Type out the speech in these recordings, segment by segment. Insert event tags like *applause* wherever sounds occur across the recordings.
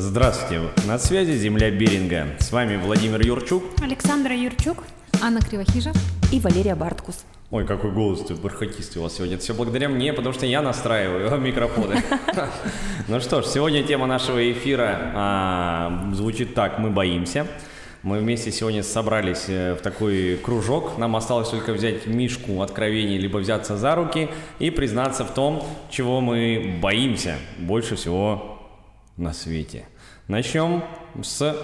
Здравствуйте, на связи Земля Беринга. С вами Владимир Юрчук. Александра Юрчук. Анна Кривохижа. И Валерия Барткус. Ой, какой голос ты бархатистый у вас сегодня. Это все благодаря мне, потому что я настраиваю *laughs* микрофоны. *laughs* Ну что ж, сегодня тема нашего эфира а, звучит так «Мы боимся». Мы вместе сегодня собрались э, в такой кружок. Нам осталось только взять мишку откровений, либо взяться за руки и признаться в том, чего мы боимся больше всего на свете. Начнем с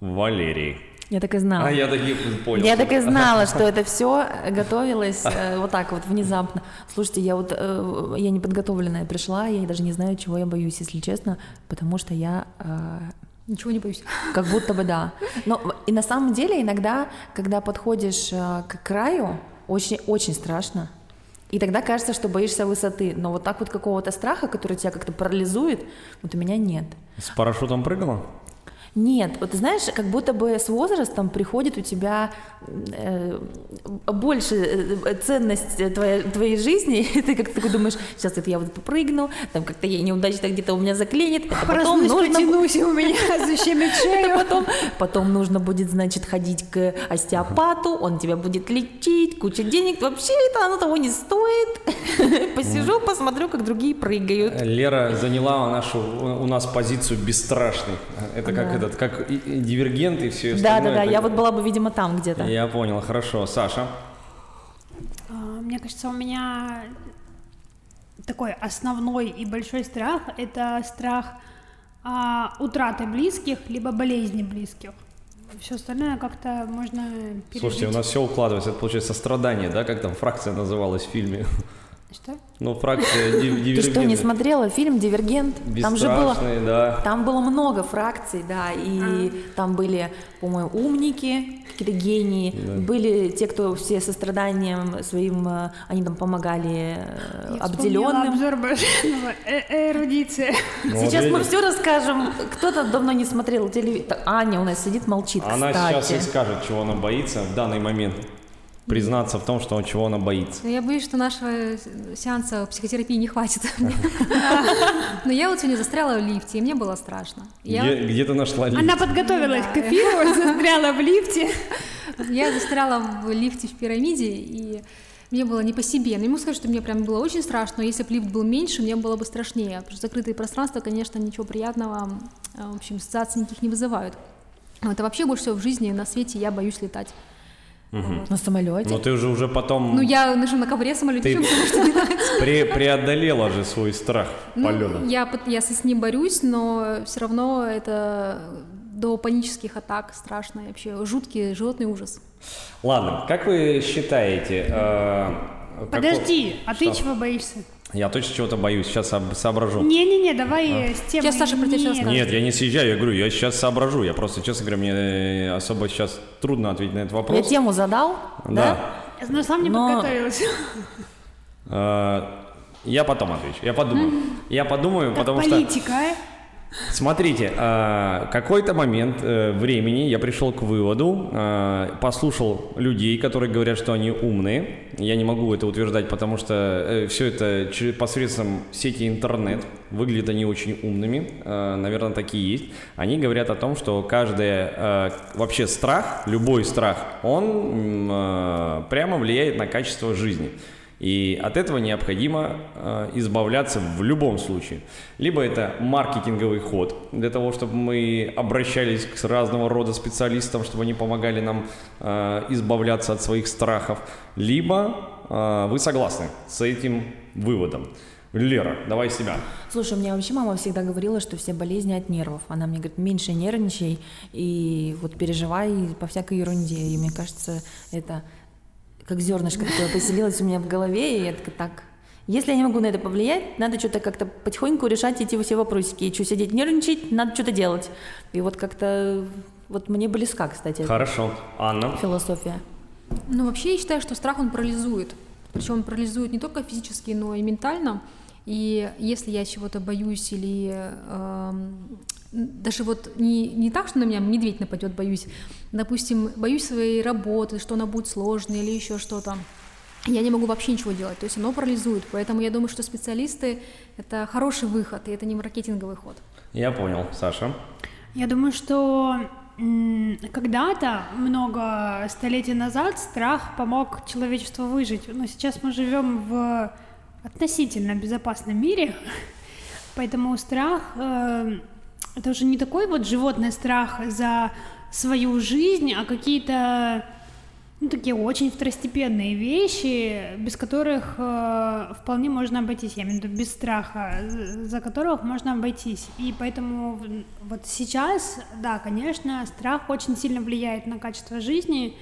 Валерии. Я так и знала. А я так и понял. Я так и знала, что это все *laughs* готовилось э, вот так вот внезапно. Слушайте, я вот э, я неподготовленная пришла, я даже не знаю, чего я боюсь, если честно, потому что я э, Ничего не боюсь. *laughs* Как будто бы да. Но и на самом деле иногда, когда подходишь э, к краю, очень очень страшно. И тогда кажется, что боишься высоты. Но вот так вот какого-то страха, который тебя как-то парализует, вот у меня нет. С парашютом прыгала? Нет, вот ты знаешь, как будто бы с возрастом приходит у тебя э, больше э, ценность твоей, твоей жизни, *laughs* и ты как-то такой думаешь, сейчас это я вот попрыгну, там как-то я неудачно где-то у меня заклинит, это потом нужно... потянусь, у меня *laughs* защемит шею. потом, потом нужно будет, значит, ходить к остеопату, он тебя будет лечить, куча денег, вообще это оно того не стоит. *laughs* Посижу, посмотрю, как другие прыгают. Лера заняла нашу, у нас позицию бесстрашной. Это как этот, как дивергент и все остальное. Да, да, да, я вот была бы, видимо, там где-то. Я понял, хорошо. Саша? А, мне кажется, у меня такой основной и большой страх – это страх а, утраты близких, либо болезни близких. Все остальное как-то можно пережить. Слушайте, у нас все укладывается, это получается сострадание, да, как там фракция называлась в фильме? Что? Ну, фракция *laughs* Дивергент. Ты что, не смотрела фильм «Дивергент»? Там же было, да. Там было много фракций, да, и а. там были, по-моему, умники, какие-то гении, да. были те, кто все состраданием своим, э, они там помогали э, Я обделенным. обзор э, эрудиция. Сейчас мы все расскажем. Кто-то давно не смотрел телевизор. Аня у нас сидит, молчит, Она сейчас и скажет, чего она боится в данный момент признаться в том, что чего она боится. Я боюсь, что нашего сеанса психотерапии не хватит. *laughs* Но я вот сегодня застряла в лифте, и мне было страшно. Где ты нашла лифт? Она подготовилась к эфиру, *laughs* застряла в лифте. Я застряла в лифте в пирамиде, и мне было не по себе. Но ему сказать, что мне прям было очень страшно, но если бы лифт был меньше, мне было бы страшнее. Потому что закрытые пространства, конечно, ничего приятного, э, в общем, ассоциаций никаких не вызывают. Это вообще больше всего в жизни на свете я боюсь летать. Угу. На самолете? Но ты уже уже потом... Ну, я ну, на ковре самолете, ты *laughs* что Пре преодолела же свой страх ну, полета. Я, я с ним борюсь, но все равно это до панических атак страшно. Вообще жуткий животный ужас. Ладно, как вы считаете... Э, Подожди, каков... а ты чего боишься? Я точно чего-то боюсь, сейчас соображу. Не-не-не, давай а? с темой. Сейчас Саша про тебя Нет. Нет, я не съезжаю, я говорю, я сейчас соображу. Я просто, честно говоря, мне особо сейчас трудно ответить на этот вопрос. Я тему задал, да? да? Но сам не Но... подготовилась. А, я потом отвечу, я подумаю. Я подумаю, потому что... Политика, а? Смотрите, а, какой-то момент э, времени я пришел к выводу, а, послушал людей, которые говорят, что они умные. Я не могу это утверждать, потому что э, все это посредством сети интернет. Выглядят они очень умными, наверное, такие есть. Они говорят о том, что каждый вообще страх, любой страх, он прямо влияет на качество жизни. И от этого необходимо э, избавляться в любом случае. Либо это маркетинговый ход для того, чтобы мы обращались к разного рода специалистам, чтобы они помогали нам э, избавляться от своих страхов. Либо э, вы согласны с этим выводом. Лера, давай себя. Слушай, у меня вообще мама всегда говорила, что все болезни от нервов. Она мне говорит, меньше нервничай и вот переживай по всякой ерунде. И мне кажется, это как зернышко такое поселилось у меня в голове, и я такая, так, если я не могу на это повлиять, надо что-то как-то потихоньку решать эти все вопросики. И что сидеть нервничать, надо что-то делать. И вот как-то вот мне близка, кстати. Хорошо. Анна? Философия. Ну, вообще я считаю, что страх, он парализует. Причем он парализует не только физически, но и ментально. И если я чего-то боюсь или э, даже вот не, не так, что на меня медведь нападет, боюсь, допустим, боюсь своей работы, что она будет сложной или еще что-то, я не могу вообще ничего делать, то есть оно парализует, поэтому я думаю, что специалисты — это хороший выход, и это не маркетинговый ход. Я понял, Саша. Я думаю, что когда-то, много столетий назад, страх помог человечеству выжить. Но сейчас мы живем в относительно безопасном мире, *laughs* поэтому страх э, это уже не такой вот животный страх за свою жизнь, а какие-то ну, такие очень второстепенные вещи, без которых э, вполне можно обойтись, я имею в виду без страха, за которых можно обойтись. И поэтому вот сейчас, да, конечно, страх очень сильно влияет на качество жизни,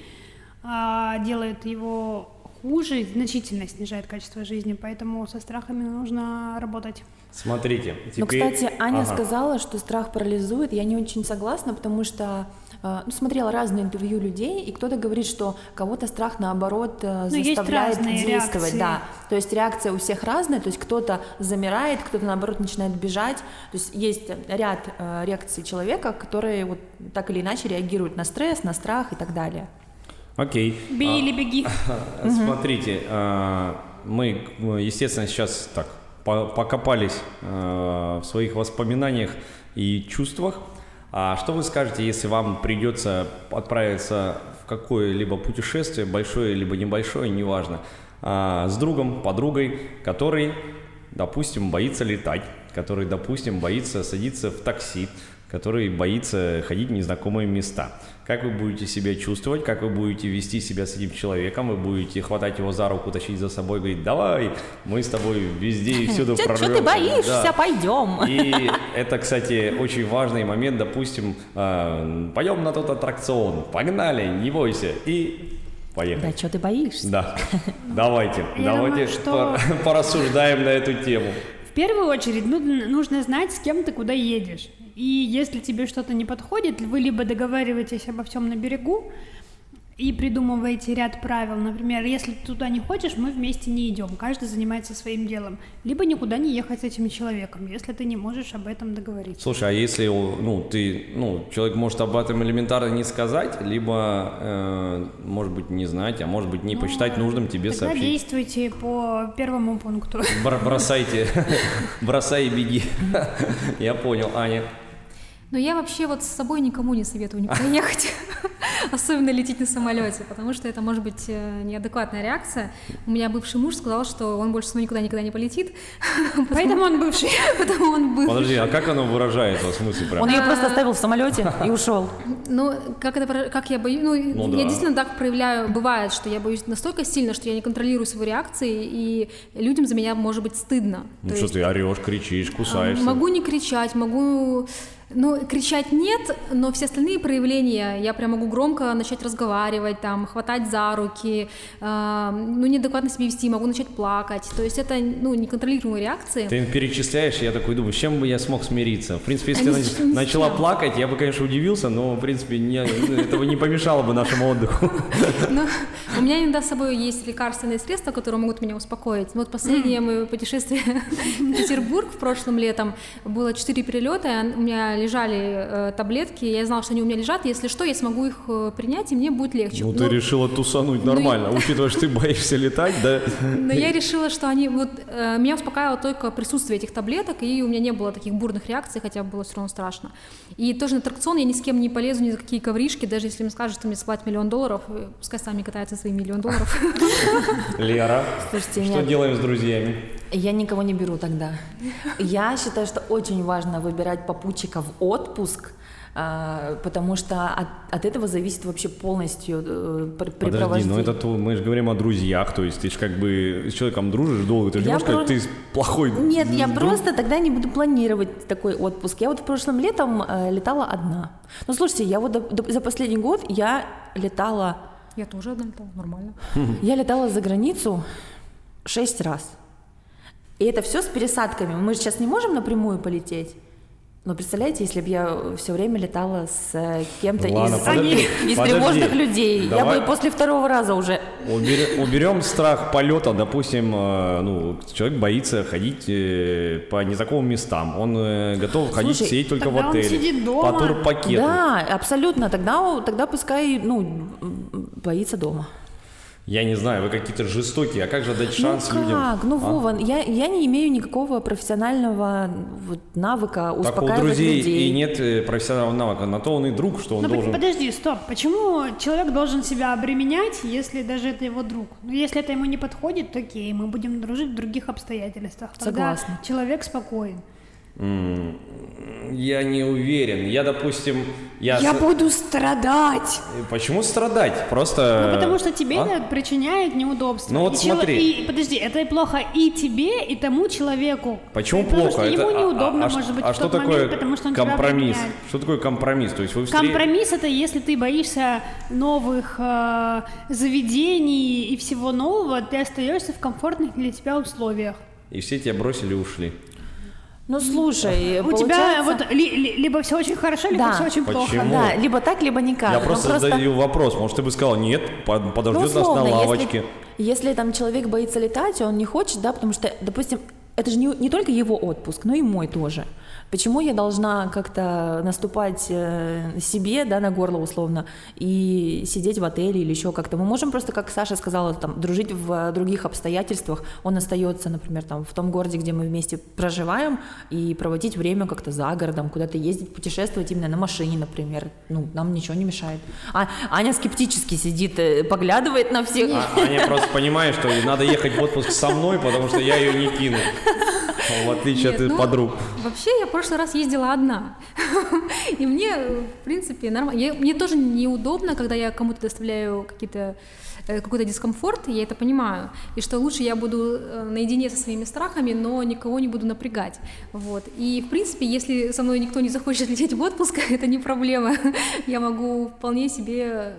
а, делает его хуже, значительно снижает качество жизни, поэтому со страхами нужно работать. Смотрите, Ну, теперь... кстати, Аня Ага. сказала, что страх парализует. Я не очень согласна, потому что э, ну, смотрела разные интервью людей, и кто-то говорит, что кого-то страх наоборот э, Ну, есть заставляет действовать. реакции. Да. То есть реакция у всех разная, то есть кто-то замирает, кто-то наоборот начинает бежать. То есть есть ряд э, реакций человека, которые вот так или иначе реагируют на стресс, на страх и так далее. Окей. Бей или беги. *laughs* А, Смотрите, а, мы, естественно, сейчас так покопались а, в своих воспоминаниях и чувствах. А что вы скажете, если вам придется отправиться в какое-либо путешествие, большое либо небольшое, неважно, а, с другом, подругой, который, допустим, боится летать, который, допустим, боится садиться в такси, который боится ходить в незнакомые места. Как вы будете себя чувствовать, как вы будете вести себя с этим человеком, вы будете хватать его за руку, тащить за собой, говорить, давай, мы с тобой везде и всюду *laughs* Что прорвемся». ты боишься? Да. Пойдем. И это, кстати, очень важный момент, допустим, э, пойдем на тот аттракцион, погнали, не бойся, и поехали. Да, что ты боишься? Да, давайте, Я давайте думаю, что- пор- *laughs* порассуждаем на эту тему. В первую очередь ну, нужно знать, с кем ты куда едешь. И если тебе что-то не подходит, вы либо договариваетесь обо всем на берегу и придумываете ряд правил. Например, если ты туда не хочешь, мы вместе не идем, каждый занимается своим делом. Либо никуда не ехать с этим человеком, если ты не можешь об этом договориться. Слушай, а если ну ты, ну человек может об этом элементарно не сказать, либо э, может быть не знать, а может быть не посчитать нужным тебе Тогда сообщить. действуйте по первому пункту. Бр- бросайте, *laughs* бросай и беги. *laughs* Я понял, Аня. Но я вообще вот с собой никому не советую никуда *laughs* ехать, *laughs* особенно лететь на самолете, потому что это может быть э, неадекватная реакция. У меня бывший муж сказал, что он больше мной никуда никогда не полетит, *laughs* Поэтому он бывший. потому он был. Подожди, а как оно выражается в смысле прям? Он ее просто оставил в самолете и ушел. Ну, как это, про- как я боюсь, ну, Ну я действительно так проявляю, бывает, что я боюсь настолько сильно, что я не контролирую свои реакции, и людям за меня может быть стыдно. Ну То что ты орешь, кричишь, а, кусаешься? Могу не кричать, могу... Ну, кричать нет, но все остальные проявления, я прям могу громко начать разговаривать, там, хватать за руки, э, ну, неадекватно себя вести, могу начать плакать. То есть это, ну, неконтролируемые реакции. Ты перечисляешь, и я такой думаю, с чем бы я смог смириться? В принципе, если А ты начала чем. плакать, я бы, конечно, удивился, но, в принципе, не- этого не помешало бы нашему отдыху. *laughs* Ну, у меня иногда с собой есть лекарственные средства, которые могут меня успокоить. Ну, вот последнее мое путешествие *laughs* в Петербург в прошлом летом было четыре перелета, у меня лежали э, таблетки, я знала, что они у меня лежат, если что, я смогу их э, принять, и мне будет легче. Ну, ты Но- решила тусануть *laughs* ну, нормально, учитывая, что ты боишься летать, да? *laughs* Но я решила, что они вот э, меня успокаивало только присутствие этих таблеток, и у меня не было таких бурных реакций, хотя было все равно страшно. И тоже на аттракцион я ни с кем не полезу, ни за какие ковришки, даже если мне скажут, что мне сплатят миллион долларов, пускай сами катаются свои миллион долларов. *laughs* Лера, Слушайте, что нет. делаем с друзьями? Я никого не беру тогда. Я считаю, что очень важно выбирать попутчика в отпуск, а, потому что от, от этого зависит вообще полностью э, Подожди, препровождение. ну это то, мы же говорим о друзьях, то есть ты же как бы с человеком дружишь долго, ты же не Я можешь сказать, про- ты плохой Нет, я друг. просто тогда не буду планировать такой отпуск. Я вот в прошлом летом э, летала одна. Ну, слушайте, я вот до- до- за последний год я летала, Я тоже одна летала, нормально. *laughs* я летала за границу шесть раз. И это все с пересадками. Мы же сейчас не можем напрямую полететь. Но представляете, если бы я все время летала с э, кем-то Ладно, из, подожди, из подожди. тревожных людей, я Давай. бы после второго раза уже Уберем, уберем страх полета, допустим, э, ну, человек боится ходить э, по незнакомым местам, он э, готов ходить Слушай, сидеть только в тогда он отеле, сидит дома. по турпакету. Да, абсолютно. Тогда, тогда пускай, ну, боится дома. Я не знаю, вы какие-то жестокие. А как же дать шанс ну людям? как? Ну, А? Вова, я, я не имею никакого профессионального вот, навыка Так у успокаивать друзей людей. и нет э, профессионального навыка. На то он и друг, что он Ну под- должен... подожди, стоп. Почему человек должен себя обременять, если даже это его друг? Ну, если это ему не подходит, то окей, мы будем дружить в других обстоятельствах. Тогда Согласна. человек спокоен. Я не уверен. Я, допустим, я... Я буду страдать. Почему страдать? Просто... Ну, потому что тебе А? это причиняет неудобства. Ну, вот И смотри. И, подожди, это и плохо и тебе, и тому человеку. Почему потому плохо? что ему Это- а- неудобно, а, ш- может быть, а в что тот такое момент, потому что он компромисс? Что такое компромисс? То есть вы встре- Компромисс это если ты боишься новых э, заведений и всего нового, ты остаешься в комфортных для тебя условиях. И все тебя бросили и ушли. Ну, слушай, У тебя вот ли- ли- либо все очень хорошо, либо Да. все очень плохо. Почему? Да, либо так, либо никак. Я Ну, просто задаю вопрос. Может, ты бы сказал, нет, по- подождет нас на условно, если- лавочке. Если, там человек боится летать, он не хочет, да, потому что, допустим, это же не, не только его отпуск, но и мой тоже. Почему я должна как-то наступать э, себе, да, на горло условно, и сидеть в отеле или еще как-то? Мы можем просто, как Саша сказала, там, дружить в э, других обстоятельствах. Он остается, например, там, в том городе, где мы вместе проживаем, и проводить время как-то за городом, куда-то ездить, путешествовать именно на машине, например. Ну, нам ничего не мешает. А Аня скептически сидит, э, поглядывает на всех. А- Аня просто понимает, что надо ехать в отпуск со мной, потому что я ее не кину. *laughs* В отличие Нет, от ну, подруг. Вообще, я в прошлый раз ездила одна. И мне, в принципе, нормально. Мне тоже неудобно, когда я кому-то доставляю какие-то э, какой-то дискомфорт, я это понимаю, и что лучше я буду э, наедине со своими страхами, но никого не буду напрягать, вот. И, в принципе, если со мной никто не захочет *laughs* лететь в отпуск, *laughs* это не проблема, я могу вполне себе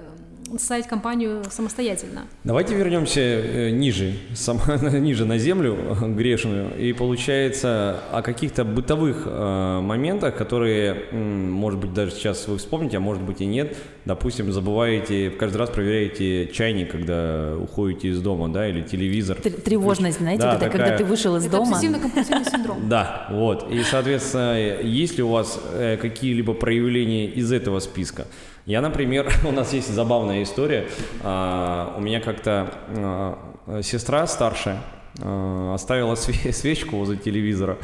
составить компанию самостоятельно. Давайте вернемся э, ниже, сам- *laughs* ниже на землю э, грешную. И получается о каких-то бытовых э, моментах, которые, может быть, даже сейчас вы вспомните, а может быть и нет. Допустим, забываете, каждый раз проверяете чайник, когда уходите из дома, да, или телевизор. Тр- Тревожность, знаете, Да, когда, когда такая. ты вышел из Это дома. обсессивно-компульсивный синдром. *laughs* Да, вот. И, соответственно, есть ли у вас э, какие-либо проявления из этого списка? Я, например, *laughs* у нас есть забавная история. А, у меня как-то а, сестра старшая а, оставила све- *laughs* свечку возле телевизора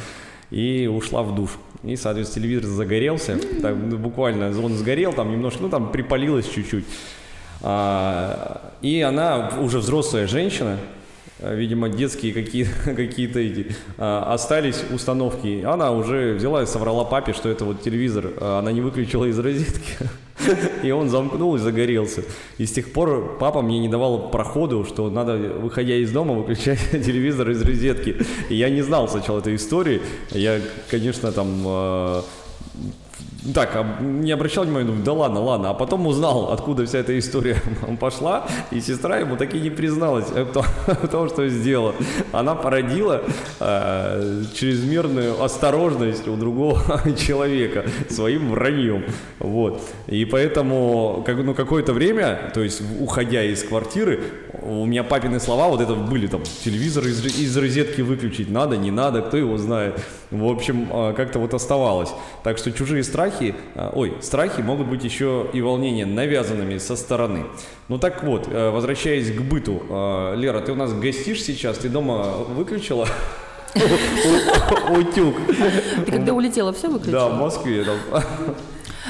и ушла в душ. И, соответственно, телевизор загорелся. Так, ну, буквально он сгорел, там немножко, ну, там припалилось чуть-чуть. И она уже взрослая женщина, видимо, детские какие- *laughs* какие-то эти а, остались установки. Она уже взяла и соврала папе, что это вот телевизор, она не выключила из розетки. *laughs* И он замкнул и загорелся. И с тех пор папа мне не давал проходу, что надо, выходя из дома, выключать *laughs* телевизор из розетки. И я не знал сначала этой истории. Я, конечно, там а, так, а не обращал внимания, думаю, да ладно, ладно. А потом узнал, откуда вся эта история *laughs* пошла, и сестра ему таки не призналась том, *laughs* в том, что сделала. Она породила э, чрезмерную осторожность у другого *laughs* человека своим враньем. Вот. И поэтому как, ну, какое-то время, то есть уходя из квартиры, у меня папины слова вот это были там, телевизор из, из розетки выключить надо, не надо, кто его знает. В общем, э, как-то вот оставалось. Так что чужие страхи, э, ой, страхи могут быть еще и волнения навязанными со стороны. Ну так вот, э, возвращаясь к быту. Э, Лера, ты у нас гостишь сейчас, ты дома выключила *laughs* утюг? Ты когда улетела, все Да, выключила? в Москве.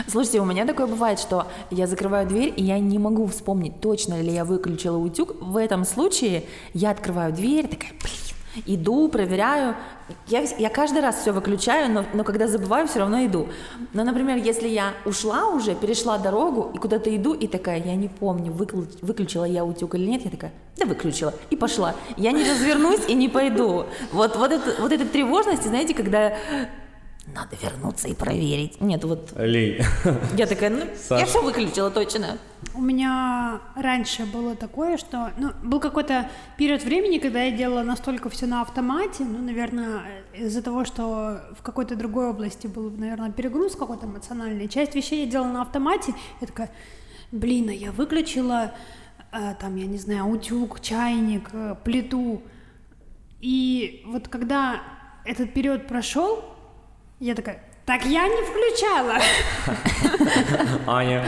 Слушайте, у меня такое бывает, что я закрываю дверь, и я не могу вспомнить, точно ли я выключила утюг. В этом случае я открываю дверь, такая, блин, иду, проверяю. Я, я каждый раз все выключаю, но, но когда забываю, все равно иду. Но, например, если я ушла уже, перешла дорогу и куда-то иду, и такая, я не помню, выклю- выключила я утюг или нет, я такая, да выключила, и пошла. Я не развернусь и не пойду. Вот, вот, это, вот эта тревожность, знаете, когда надо вернуться и проверить. Нет, вот Лей. я такая, ну, Саша. я все выключила точно. У меня раньше было такое, что ну, был какой-то период времени, когда я делала настолько все на автомате, ну, наверное, из-за того, что в какой-то другой области был, наверное, перегруз какой-то эмоциональный. Часть вещей я делала на автомате, я такая, блин, а я выключила, э, там, я не знаю, утюг, чайник, э, плиту. И вот когда этот период прошел, я такая, Так я не включала. *laughs* Аня.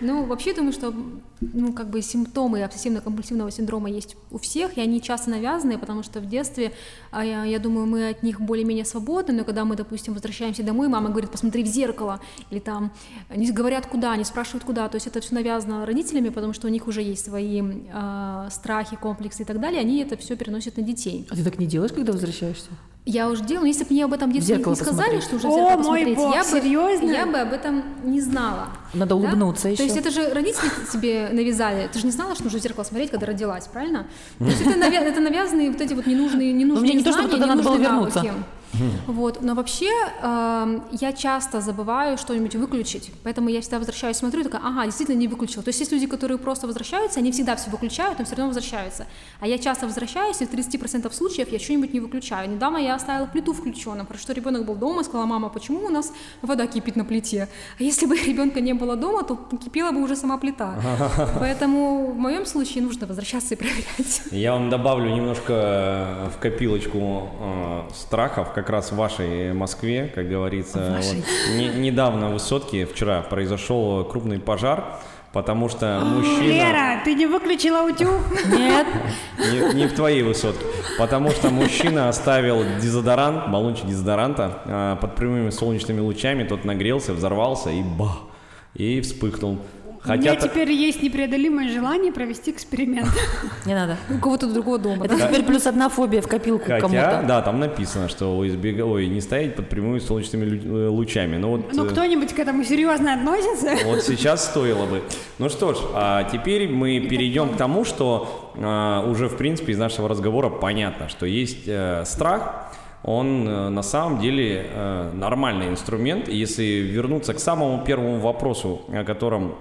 Ну, вообще думаю, что ну, как бы симптомы обсессивно-компульсивного синдрома есть у всех, и они часто навязанные, потому что в детстве, а я, я думаю, мы от них более-менее свободны, но когда мы, допустим, возвращаемся домой, мама говорит, посмотри в зеркало, или там не говорят куда, не спрашивают куда, то есть это все навязано родителями, потому что у них уже есть свои э, страхи, комплексы и так далее, они это все переносят на детей. А ты так не делаешь, когда возвращаешься? Я уже делала, если бы мне об этом в детстве зеркало не сказали, посмотреть. что уже О, зеркало мой посмотреть, бог, я, бы, серьезно? я бы об этом не знала. Надо Да? улыбнуться еще. То есть это же родители тебе навязали. Ты же не знала, что нужно в зеркало смотреть, когда родилась, правильно? То есть это, навя- это навязанные вот эти вот ненужные, ненужные мне не то, чтобы знания, туда надо было ненужные вернуться. навыки. Вот, но вообще эм, я часто забываю что-нибудь выключить, поэтому я всегда возвращаюсь, смотрю, и такая, ага, действительно не выключила. То есть есть люди, которые просто возвращаются, они всегда все выключают, но все равно возвращаются. А я часто возвращаюсь, и в 30% случаев я что-нибудь не выключаю. Недавно я оставила плиту включенной, потому что ребенок был дома, сказала, мама, почему у нас вода кипит на плите? А если бы *laughs* ребенка не было дома, то кипела бы уже сама плита. *laughs* Поэтому в моем случае нужно возвращаться и проверять. Я вам добавлю немножко э, в копилочку э, страхов, как раз в вашей Москве, как говорится. Вот не- недавно в Высотке, вчера, произошел крупный пожар, потому что мужчина... Лера, ты не выключила утюг? Нет. Не, не в твоей высотке. Потому что мужчина оставил дезодорант, баллончик дезодоранта а, под прямыми солнечными лучами, тот нагрелся, взорвался и ба, и вспыхнул. У меня Хотя теперь есть непреодолимое желание провести эксперимент. *laughs* Не надо. У кого-то другого дома. Это теперь плюс одна фобия в копилку Хотя, кому-то. да, там написано, что избега... Ой, не стоять под прямыми солнечными э, лучами. Ну вот, Ну, э, кто-нибудь к этому серьезно относится? вот сейчас стоило бы. Ну что ж, а теперь мы перейдем к тому, что а, уже в принципе из нашего разговора понятно, что есть э, страх, он э, на самом деле э, нормальный инструмент. Если вернуться к самому первому вопросу, о котором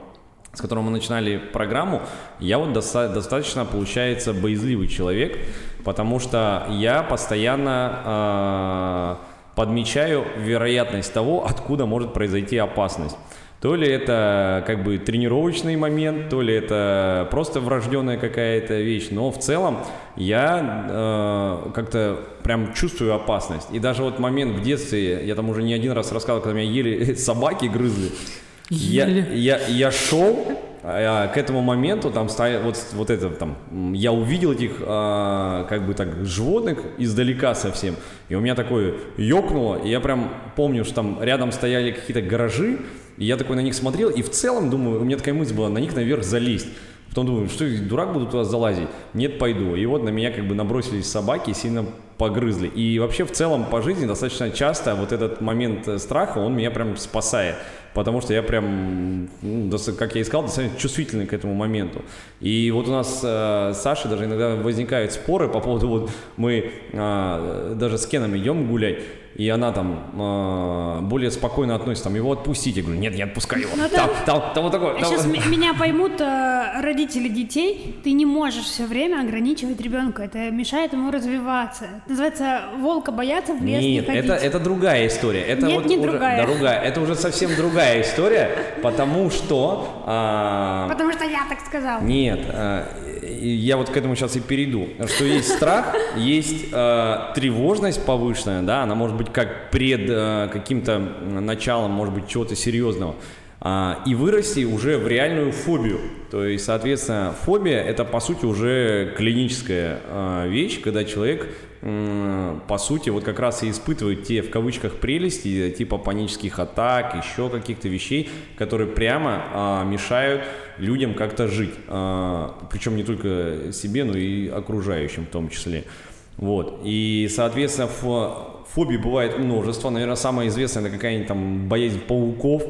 с которым мы начинали программу, я вот доста- достаточно, получается, боязливый человек, потому что я постоянно э, подмечаю вероятность того, откуда может произойти опасность. То ли это как бы тренировочный момент, то ли это просто врожденная какая-то вещь, но в целом я э, как-то прям чувствую опасность. И даже вот момент в детстве, я там уже не один раз рассказывал, когда меня ели *laughs* собаки грызли, я, я, я шел а, к этому моменту, там стоя, вот, вот это там, я увидел этих а, как бы так животных издалека совсем, и у меня такое ёкнуло, и я прям помню, что там рядом стояли какие-то гаражи, и я такой на них смотрел, и в целом думаю, у меня такая мысль была, на них наверх залезть. Потом думаю, что дурак буду туда залазить? Нет, пойду. И вот на меня как бы набросились собаки и сильно погрызли. И вообще в целом по жизни достаточно часто вот этот момент э, страха, он меня прям спасает. Потому что я прям, ну, как я и сказал, достаточно чувствительный к этому моменту. И вот у нас э, с Сашей даже иногда возникают споры по поводу, вот мы э, даже с Кеном идем гулять, и она там э, более спокойно относится, там, его отпустить. Я говорю, нет, не отпускай его. Ну, там, да. там, там вот такой. там Сейчас вот- меня поймут э, родители детей. Ты не можешь все время ограничивать ребенка. Это мешает ему развиваться. Это называется волка бояться в лес не Нет, ходить. это, это другая история. Это Нет, вот не уже, другая. да, другая. Это уже совсем другая история, потому что... а, Потому что я так сказал. нет, а, и я вот к этому сейчас и перейду. Что есть страх, есть а, тревожность повышенная, да, она может быть как пред а, каким-то началом, может быть, чего-то серьезного. А, и вырасти уже в реальную фобию. То есть, соответственно, фобия это по сути уже клиническая а, вещь, когда человек по сути, вот как раз и испытывают те, в кавычках, прелести, типа панических атак, еще каких-то вещей, которые прямо а, мешают людям как-то жить. Причем не только себе, но и окружающим в том числе. Вот. И, соответственно, фобий бывает множество. Наверное, самая известная это какая-нибудь там боязнь пауков.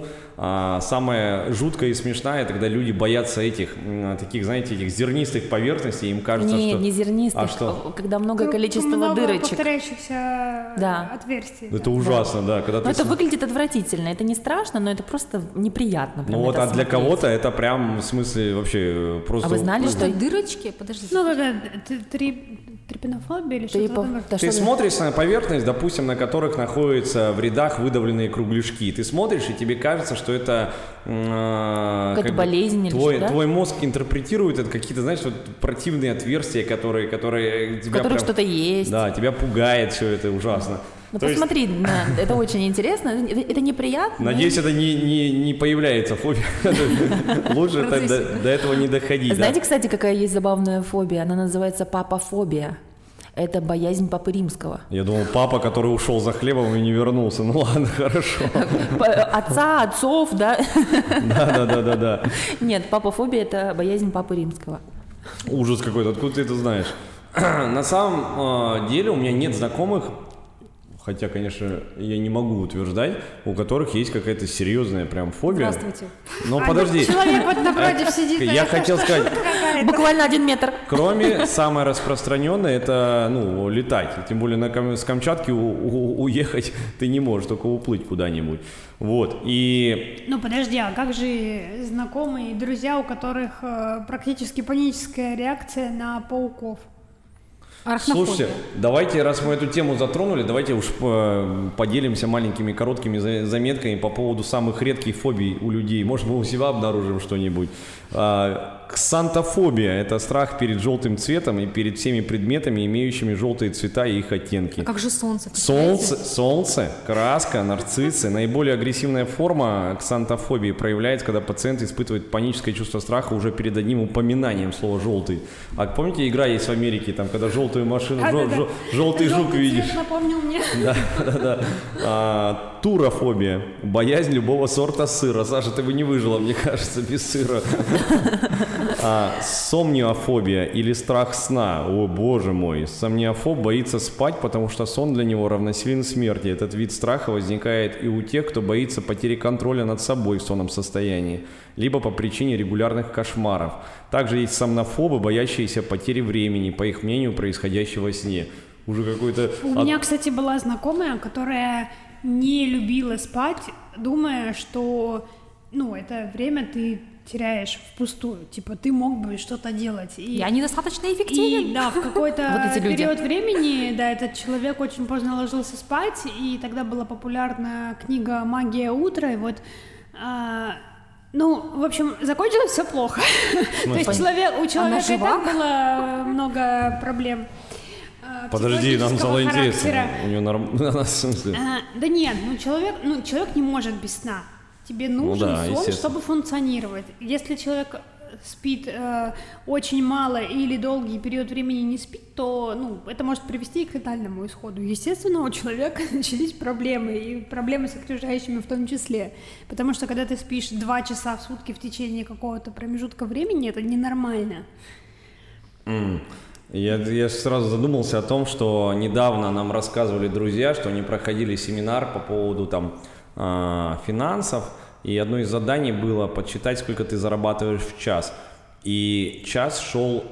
А самая жуткая и смешная, это когда люди боятся этих, таких, знаете, этих зернистых поверхностей, им кажется, Не, что... не зернистых, А что? когда многое Кру- количество много дырочек. повторяющихся Да. отверстий. Это да. ужасно, да. когда Но ты это см- выглядит отвратительно. Это не страшно, но это просто неприятно. прям Ну вот, а для смотреть. кого-то это прям, в смысле, вообще э, просто... А вы знали, ну, что дырочки? Подождите. Ну, три, трипанофобия или что-то Ты смотришь на поверхность, допустим, на которых находятся в рядах выдавленные кругляшки. Ты смотришь, и тебе кажется, что это... Какая-то как болезнь или твой, что, да? твой мозг интерпретирует это какие-то, знаешь, вот противные отверстия, которые, которые в тебя которых прям- что-то есть. Да, тебя пугает все это ужасно. Ну То есть- посмотри, на- это очень интересно, это, это неприятно. Надеюсь, это не, не, не появляется фобия. *laughs* Лучше до, этого не доходить. Знаете, кстати, какая есть забавная фобия? Она называется папофобия. Это боязнь папы римского. Я думал, папа, который ушел за хлебом и не вернулся. Ну ладно, хорошо. Отца, отцов, да? Да, да, да, да, да. Нет, папофобия это боязнь папы римского. Ужас какой-то, откуда ты это знаешь? На самом э, деле у меня нет знакомых, хотя, конечно, я не могу утверждать, у которых есть какая-то серьезная прям фобия. Здравствуйте. Но А подожди, Человек вот напротив сидит. а я это хотел что, сказать? Буквально один метр. Кроме самое распространенное, это ну, летать. Тем более на Кам- с Камчатки у- у- уехать *laughs* ты не можешь, только уплыть куда-нибудь. Вот. И Ну подожди, а как же знакомые и друзья, у которых э, практически паническая реакция на пауков? Слушайте, давайте, раз мы эту тему затронули, давайте уж э, поделимся маленькими короткими за- заметками по поводу самых редких фобий у людей. Может, мы у себя обнаружим что-нибудь. А, Ксантофобия – это страх перед желтым цветом и перед всеми предметами, имеющими желтые цвета и их оттенки. А как же солнце? Солнце, солнце, краска, нарциссы. Наиболее агрессивная форма ксантофобии проявляется, когда пациент испытывает паническое чувство страха уже перед одним упоминанием слова «желтый». А помните, игра есть в Америке, там, когда желтую машину, жел- желтый жук Желтый видишь? цвет напомнил мне. *laughs* Да, да, да. А, турофобия. Боязнь любого сорта сыра. Саша, ты бы не выжила, мне кажется, без сыра. А, сомниофобия или страх сна. О, боже мой. Сомниофоб боится спать, потому что сон для него равносилен смерти. Этот вид страха возникает и у тех, кто боится потери контроля над собой в сонном состоянии, либо по причине регулярных кошмаров. Также есть сомнофобы, боящиеся потери времени, по их мнению, происходящего во сне. Уже какой-то... У меня, кстати, была знакомая, которая не любила спать, думая, что, ну, это время ты теряешь впустую. Типа, ты мог бы что-то делать. И, Я недостаточно и эффективен. да, в *laughs* какой-то Вот период времени, да, этот человек очень поздно ложился спать, и тогда была популярна книга «Магия утра», и вот а, ну, в общем, закончилось все плохо. То есть человек, у человека и так было много проблем. а, Подожди, нам стало интересно. У нее норм... *laughs* в смысле? А, да нет, ну человек, ну человек не может без сна. Тебе нужен Ну да, сон, чтобы функционировать. Если человек спит э, очень мало или долгий период времени не спит, то ну, это может привести к летальному исходу. Естественно, у человека *laughs* начались проблемы, и проблемы с окружающими в том числе. Потому что когда ты спишь два часа в сутки в течение какого-то промежутка времени, это ненормально. Я, я сразу задумался о том, что недавно нам рассказывали друзья, что они проходили семинар по поводу там а, финансов, и одно из заданий было подсчитать, сколько ты зарабатываешь в час. И час шел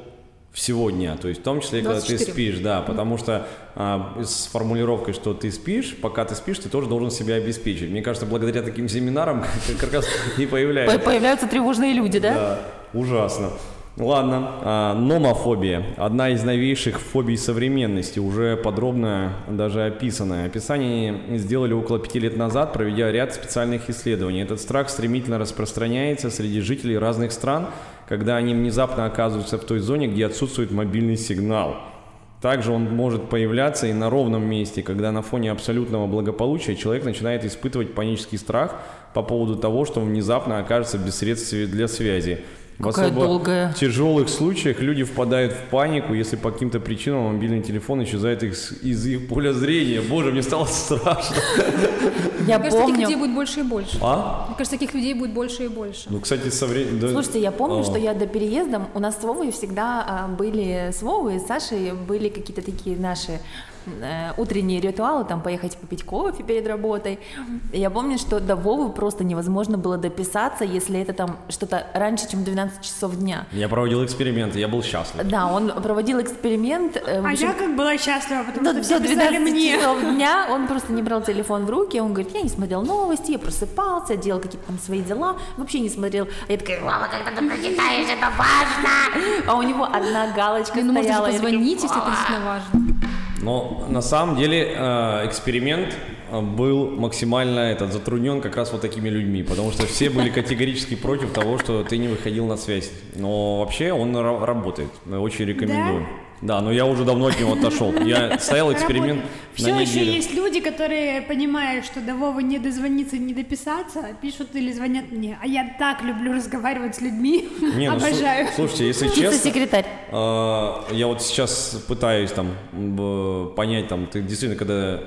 всего дня, то есть в том числе, когда ты 24. спишь, да, потому что а, с формулировкой, что ты спишь, пока ты спишь, ты тоже должен себя обеспечить. Мне кажется, благодаря таким семинарам *laughs* как раз и По- появляется Появляются тревожные люди, да? да, ужасно. Ладно, а, номофобия. Одна из новейших фобий современности, уже подробно даже описанная. Описание сделали около пяти лет назад, проведя ряд специальных исследований. Этот страх стремительно распространяется среди жителей разных стран, когда они внезапно оказываются в той зоне, где отсутствует мобильный сигнал. Также он может появляться и на ровном месте, когда на фоне абсолютного благополучия человек начинает испытывать панический страх по поводу того, что внезапно окажется без средств для связи. В Какая особо долгая. тяжелых случаях люди впадают в панику, если по каким-то причинам мобильный телефон исчезает из, из их поля зрения. Боже, мне стало *laughs* страшно. Я Мне кажется, таких людей помню. будет больше и больше. А? Мне кажется, таких людей будет больше и больше. Ну, кстати, со временем... Слушайте, я помню, О. что я до переезда, у нас с Вовой всегда а, были, с Вовой и с Сашей были какие-то такие наши э, утренние ритуалы, там поехать попить кофе перед работой. Я помню, что до Вовы просто невозможно было дописаться, если это там что-то раньше, чем 12 часов дня. Я проводил эксперименты, я был счастлив. Да, он проводил эксперимент. э, А общем, я как была счастлива, потому до, что все до писали 12 мне. часов дня он просто не брал телефон в руки, он говорит, я не смотрел новости, я просыпался, делал какие-то там свои дела, вообще не смотрел. А я такая, мама, когда ты прочитаешь, это важно. А у него одна галочка Ну, стояла. я такая, позвонить, если это действительно важно. Но на самом деле э, эксперимент э, был максимально этот, затруднен как раз вот такими людьми, потому что все были категорически против того, что ты не выходил на связь. Но вообще он ра- работает, очень рекомендуем. Да, но я уже давно от него отошел. Я ставил эксперимент Все на еще неделю. есть люди, которые понимают, что до Вовы не дозвониться, не дописаться, пишут или звонят мне. А я так люблю разговаривать с людьми. Не, ну, Обожаю. Слушайте, если Чисто честно, секретарь. а, я вот сейчас пытаюсь там понять, там, ты действительно, когда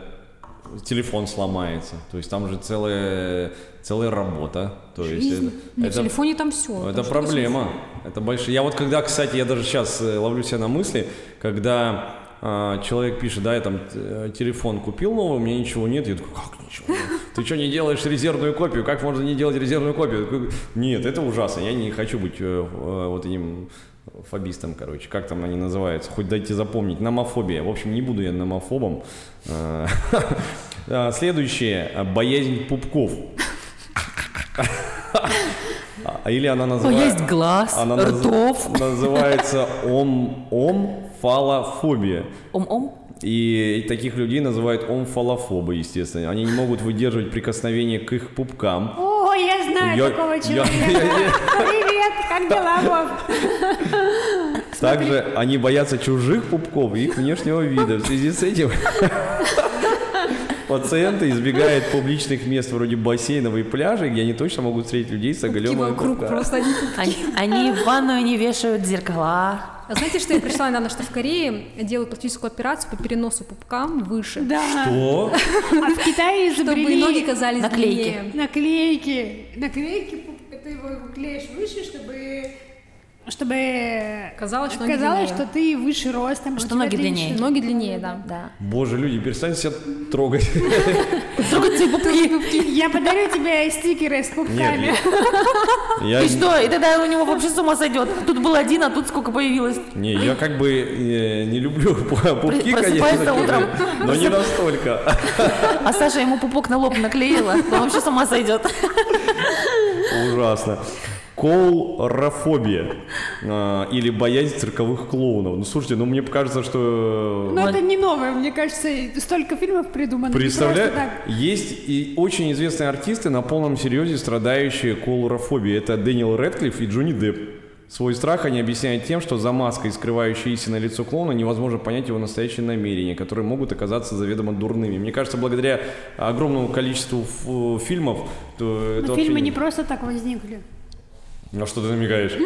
телефон сломается, то есть там же целая, целая работа. То есть Жизнь. это- Ну, это- телефоне там все. Это проблема. Это большая. Я вот когда, кстати, я даже сейчас э, ловлю себя на мысли, когда а, человек пишет, да, я там э, телефон купил новый, у меня ничего нет. Я такой, как ничего нет? Ты что, не делаешь резервную копию? Как можно не делать резервную копию? Нет, это ужасно. Я не хочу быть э, вот этим фобистом, короче. Как там они называются? Хоть дайте запомнить. Номофобия. В общем, не буду я номофобом. А, *laughs* Следующее. Боязнь пупков. А, Или она называется... Боязнь глаз, Она ртов. называется ом омфалофобия. Ом-ом. И таких людей называют омфалофобы, естественно. Они не могут выдерживать прикосновение к их пупкам. О, знаю Я- такого человека. Привет, как дела, Вов? Также они боятся чужих пупков и их внешнего вида. В связи с этим пациенты избегают публичных мест вроде бассейнов и пляжей, где они точно могут встретить людей с оголенными вокруг просто они Они, они в ванную не вешают зеркала. А знаете, что я пришла недавно, что в Корее делают пластическую операцию по переносу пупкам выше, Да. Что? А в Китае чтобы изобрели ноги казались наклейки. длиннее. наклейки. Наклейки, ты его клеишь выше, чтобы чтобы Казалось, что ноги казалось, длиннее. что ты выше ростом. Что ноги длиннее. длиннее. Ноги длиннее, да. Да. Боже, люди, перестаньте себя трогать. *laughs* Трогайте пупки. Я подарю тебе стикеры с пупками. *laughs* И что? И тогда у него вообще с ума сойдет. Тут был один, а тут сколько появилось. не, я как бы э, не люблю *laughs* пупки, конечно, утром. но не настолько. А Саша ему пупок на лоб наклеила. Он вообще с ума сойдет. Ужасно. Коулрофобия а, или боязнь цирковых клоунов. Ну слушайте, ну мне кажется, что Но это не новое, мне кажется, столько фильмов придумано. Представляю, есть и очень известные артисты на полном серьезе, страдающие колурофобией. Это Дэниел Рэдклифф и Джонни Депп. Свой страх они объясняют тем, что за маской, скрывающей истинное лицо клоуна, невозможно понять его настоящие намерения, которые могут оказаться заведомо дурными. Мне кажется, благодаря огромному количеству ф- фильмов... То это Но вообще фильмы не просто так возникли. На что ты намекаешь? *laughs*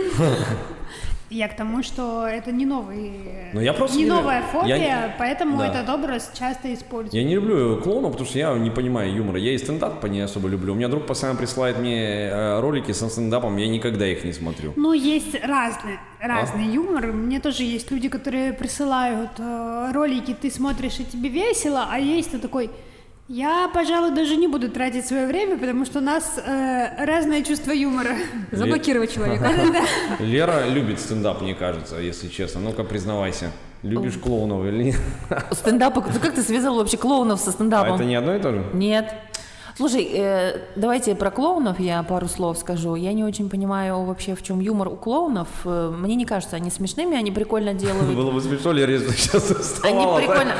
Я к тому, что это не новый, Ну, я просто не не- новая я фобия, не- поэтому Да. этот образ часто используют. Я не люблю клоунов, потому что я не понимаю юмора. Я и стендап не особо люблю. У меня друг постоянно присылает мне э, ролики со стендапом, я никогда их не смотрю. Ну, есть разный, А? юмор. Мне тоже есть люди, которые присылают э, ролики, ты смотришь, и тебе весело, а есть ты такой, я, пожалуй, даже не буду тратить свое время, потому что у нас э, разное чувство юмора. Заблокировать человека. *laughs* Лера любит стендап, мне кажется, если честно. Ну-ка, признавайся. Любишь клоунов или нет? Стендап. Ну как ты связал вообще клоунов со А стендапом? это не одно и то же? Нет. Слушай, э, давайте про клоунов я пару слов скажу. Я не очень понимаю вообще, в чем юмор у клоунов. Э, Мне не кажется, они смешными, они прикольно *laughs* делают. Было бы смешно, Лера, если бы сейчас Они вставала. прикольно.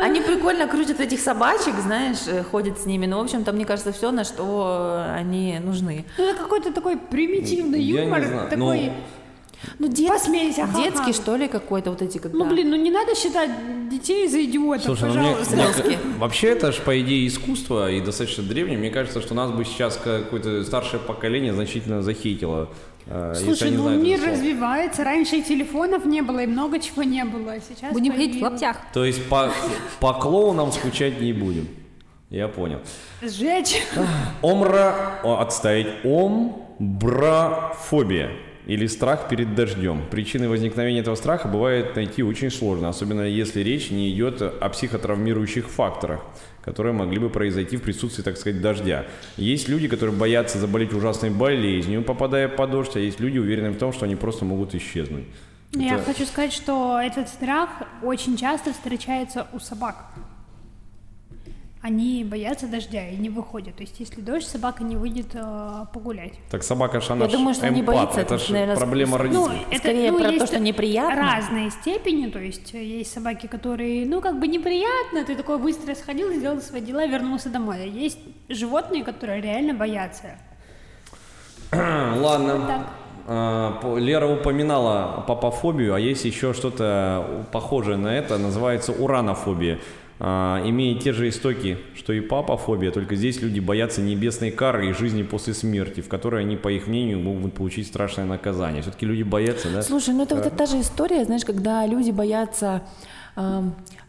Они прикольно крутят этих собачек, знаешь, э, ходят с ними. Ну, в общем-то, мне кажется, все, на что они нужны. Ну, это какой-то такой примитивный Я не юмор, знаю, такой, ну, Ну, дет- посмейся, ха-ха. детский, что ли, какой-то вот эти, когда... Ну, блин, ну не надо считать детей за идиотов, Слушай, ну мне, пожалуйста. мне- Слезки. вообще это же по идее искусство и достаточно древнее. Мне кажется, что нас бы сейчас какое-то старшее поколение значительно захейтило. Если Слушай, ну знают мир развивается, раньше и телефонов не было, и много чего не было, а сейчас... Будем ходить в появилось. лаптях. То есть по, по клоунам скучать не будем. Я понял. Сжечь. Омра... Отставить. Омбрафобия. Или страх перед дождем. Причины возникновения этого страха бывает найти очень сложно, особенно если речь не идет о психотравмирующих факторах, которые могли бы произойти в присутствии, так сказать, дождя. Есть люди, которые боятся заболеть ужасной болезнью, попадая под дождь, а есть люди, уверенные в том, что они просто могут исчезнуть. Я Это- хочу сказать, что этот страх очень часто встречается у собак. Они боятся дождя и не выходят. То есть, если дождь, собака не выйдет э, погулять. Так собака ж она Я ж думаю, что не эмпат. боится, Это это, ж наверное, проблема с- родителей. Ну, Скорее про то, есть что неприятно. Разные степени, то есть э, есть собаки, которые, ну, как бы неприятно, ты такой быстро сходил, сделал свои дела, вернулся домой. А есть животные, которые реально боятся. *clears throat* Ладно. Так. А, Лера упоминала папофобию, а есть еще что-то похожее на это, называется уранофобия. А, Имеет те же истоки, что и папофобия, только здесь люди боятся небесной кары и жизни после смерти, в которой они, по их мнению, могут получить страшное наказание. Все-таки люди боятся, да? Слушай, ну это вот та же история, знаешь, когда люди боятся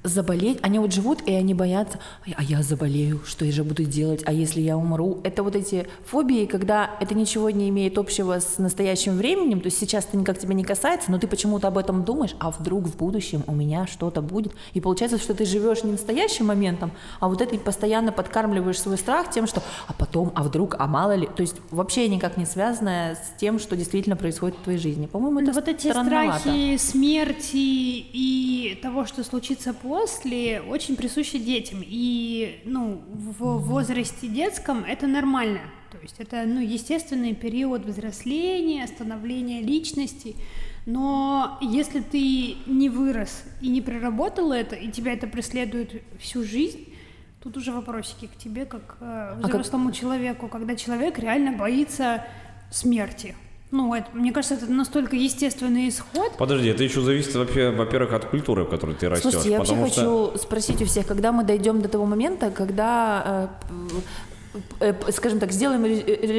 заболеть, они вот живут и они боятся, «Ай, а я заболею, что я же буду делать, а если я умру? Это вот эти фобии, когда это ничего не имеет общего с настоящим временем, то есть сейчас это никак тебя не касается, но ты почему-то об этом думаешь, а вдруг в будущем у меня что-то будет. И получается, что ты живешь не настоящим моментом, а вот это постоянно подкармливаешь свой страх тем, что а потом, а вдруг, а мало ли. То есть вообще никак не связанное с тем, что действительно происходит в твоей жизни. По-моему, это вот эти страхи смерти и того, что случится после, очень присущи детям. И ну, в возрасте детском это нормально. То есть это ну, естественный период взросления, становления личности. Но если ты не вырос и не проработал это, и тебя это преследует всю жизнь, тут уже вопросики к тебе, как э, как- взрослому человеку, когда человек реально боится смерти. Ну, это, мне кажется, это настолько естественный исход. Подожди, это еще зависит, вообще, во-первых, от культуры, в которой ты растешь. Слушайте, я вообще что- хочу спросить у всех, когда мы дойдем до того момента, когда, э, э, скажем так, сделаем, э,